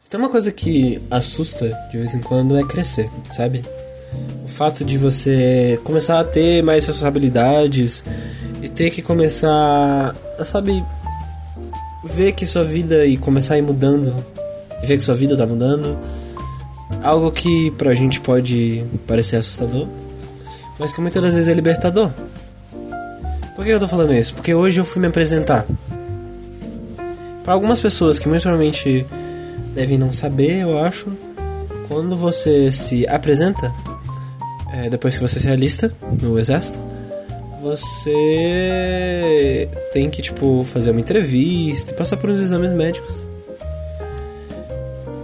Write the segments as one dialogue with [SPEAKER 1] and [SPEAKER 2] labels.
[SPEAKER 1] Se tem uma coisa que assusta de vez em quando é crescer, sabe? O fato de você começar a ter mais responsabilidades e ter que começar a, sabe, ver que sua vida e começar a ir mudando, e ver que sua vida tá mudando. Algo que pra gente pode parecer assustador, mas que muitas das vezes é libertador. Por que eu tô falando isso? Porque hoje eu fui me apresentar. Para algumas pessoas que muito provavelmente devem não saber, eu acho, quando você se apresenta, é, depois que você se alista no exército, você tem que, tipo, fazer uma entrevista, passar por uns exames médicos.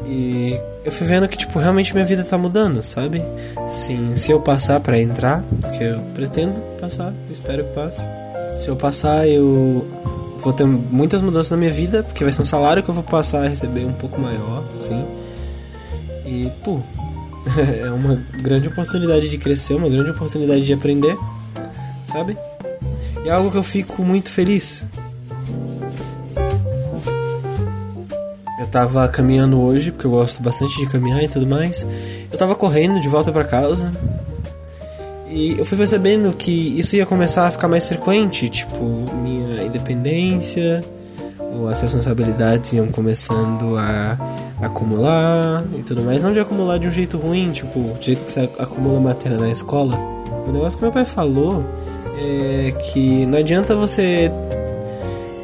[SPEAKER 1] E eu fui vendo que, tipo, realmente minha vida tá mudando, sabe? Sim, se eu passar para entrar, que eu pretendo passar, espero que passe. Se eu passar, eu vou ter muitas mudanças na minha vida, porque vai ser um salário que eu vou passar a receber um pouco maior, sim. E, pô, é uma grande oportunidade de crescer, uma grande oportunidade de aprender, sabe? E é algo que eu fico muito feliz. Eu tava caminhando hoje, porque eu gosto bastante de caminhar e tudo mais. Eu tava correndo de volta para casa. E eu fui percebendo que isso ia começar a ficar mais frequente, tipo, ou as responsabilidades iam começando a acumular e tudo mais. Não de acumular de um jeito ruim, tipo, do jeito que você acumula matéria na escola. O negócio que meu pai falou é que não adianta você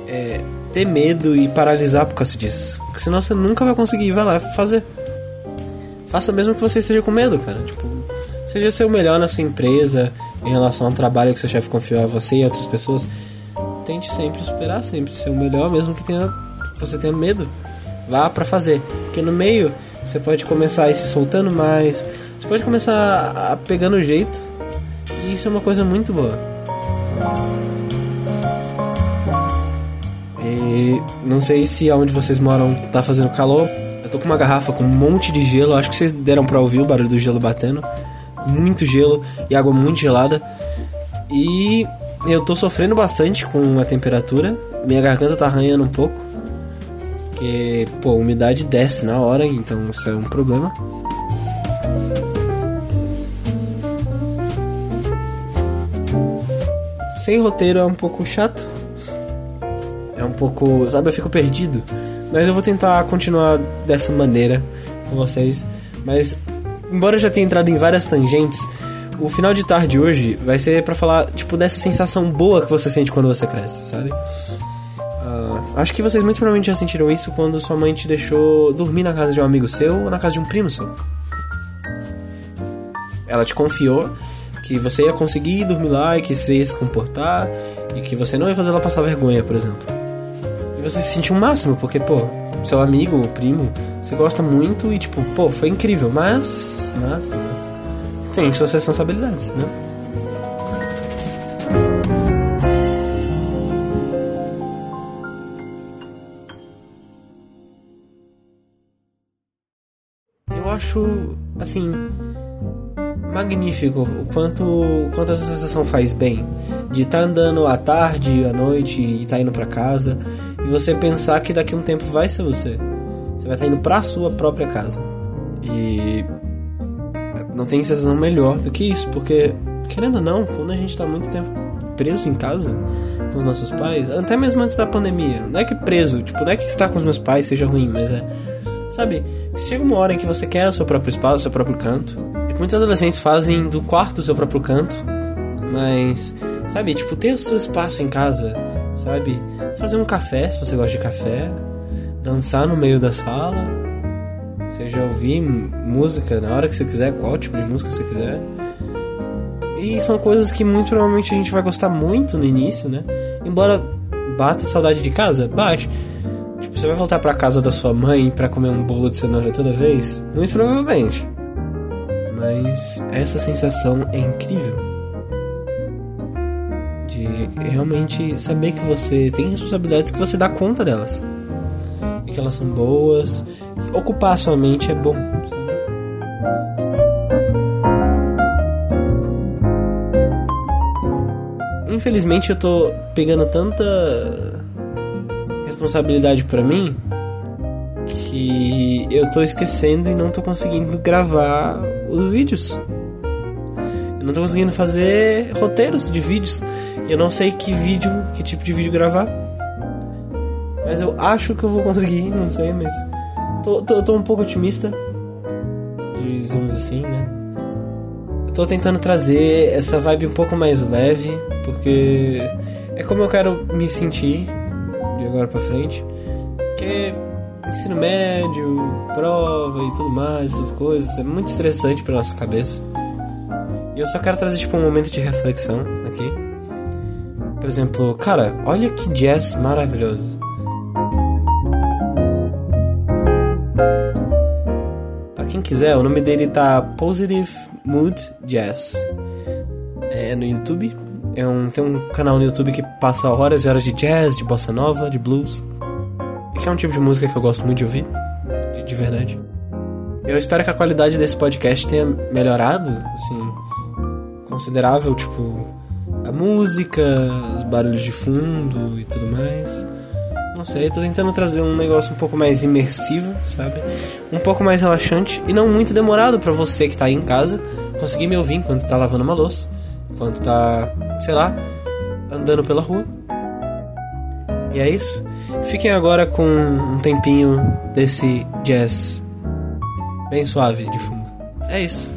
[SPEAKER 1] é, ter medo e paralisar por causa disso. Porque senão você nunca vai conseguir ir vai lá fazer. Faça mesmo que você esteja com medo, cara. Tipo, seja seu melhor na sua empresa em relação ao trabalho que seu chefe confiou a você e outras pessoas. Tente sempre superar, sempre ser o melhor, mesmo que tenha, você tenha medo. Vá para fazer. Porque no meio você pode começar a ir se soltando mais, você pode começar a, pegando o jeito. E isso é uma coisa muito boa. E não sei se aonde vocês moram tá fazendo calor. Eu tô com uma garrafa com um monte de gelo. Acho que vocês deram para ouvir o barulho do gelo batendo. Muito gelo e água muito gelada. E eu tô sofrendo bastante com a temperatura. Minha garganta tá arranhando um pouco. Porque, pô, a umidade desce na hora, então isso é um problema. Sem roteiro é um pouco chato. É um pouco. Sabe, eu fico perdido. Mas eu vou tentar continuar dessa maneira com vocês. Mas, embora eu já tenha entrado em várias tangentes, o final de tarde hoje vai ser para falar, tipo, dessa sensação boa que você sente quando você cresce, sabe? Uh, acho que vocês muito provavelmente já sentiram isso quando sua mãe te deixou dormir na casa de um amigo seu ou na casa de um primo seu. Ela te confiou que você ia conseguir dormir lá e que você ia se comportar e que você não ia fazer ela passar vergonha, por exemplo. E você se sentiu um máximo, porque, pô, seu amigo, primo, você gosta muito e, tipo, pô, foi incrível, mas. Mas, mas. Tem suas responsabilidades, né? Eu acho, assim, magnífico o quanto, quanto essa sensação faz bem. De estar tá andando à tarde, à noite e estar tá indo para casa e você pensar que daqui a um tempo vai ser você. Você vai estar tá indo para sua própria casa. E não tem sensação melhor do que isso, porque querendo ou não, quando a gente tá muito tempo preso em casa com os nossos pais, até mesmo antes da pandemia, não é que preso, tipo, não é que estar com os meus pais seja ruim, mas é sabe, chega uma hora em que você quer o seu próprio espaço, o seu próprio canto, Muitos adolescentes fazem do quarto o seu próprio canto, mas, sabe, tipo, ter o seu espaço em casa, sabe? Fazer um café, se você gosta de café, dançar no meio da sala, seja ouvir música na hora que você quiser, qual tipo de música você quiser. E são coisas que muito provavelmente a gente vai gostar muito no início, né? Embora bata saudade de casa, bate. Tipo, você vai voltar para casa da sua mãe para comer um bolo de cenoura toda vez? Muito provavelmente mas essa sensação é incrível de realmente saber que você tem responsabilidades que você dá conta delas e que elas são boas. Ocupar a sua mente é bom, sabe? Infelizmente eu tô pegando tanta responsabilidade para mim que eu tô esquecendo e não tô conseguindo gravar os vídeos. Eu não tô conseguindo fazer roteiros de vídeos. Eu não sei que vídeo, que tipo de vídeo gravar. Mas eu acho que eu vou conseguir, não sei, mas. Tô, tô, tô um pouco otimista. Dizemos assim, né? Eu tô tentando trazer essa vibe um pouco mais leve, porque é como eu quero me sentir de agora pra frente. Porque ensino médio, prova e tudo mais, essas coisas, é muito estressante pra nossa cabeça. E eu só quero trazer tipo um momento de reflexão aqui. Por exemplo, cara, olha que jazz maravilhoso. Quem quiser, o nome dele tá Positive Mood Jazz. É no YouTube. É um, tem um canal no YouTube que passa horas e horas de jazz, de bossa nova, de blues que é um tipo de música que eu gosto muito de ouvir, de, de verdade. Eu espero que a qualidade desse podcast tenha melhorado, assim, considerável, tipo, a música, os barulhos de fundo e tudo mais. Não sei, tô tentando trazer um negócio um pouco mais imersivo, sabe? Um pouco mais relaxante e não muito demorado para você que tá aí em casa conseguir me ouvir enquanto tá lavando uma louça, enquanto tá, sei lá, andando pela rua. E é isso. Fiquem agora com um tempinho desse jazz bem suave de fundo. É isso.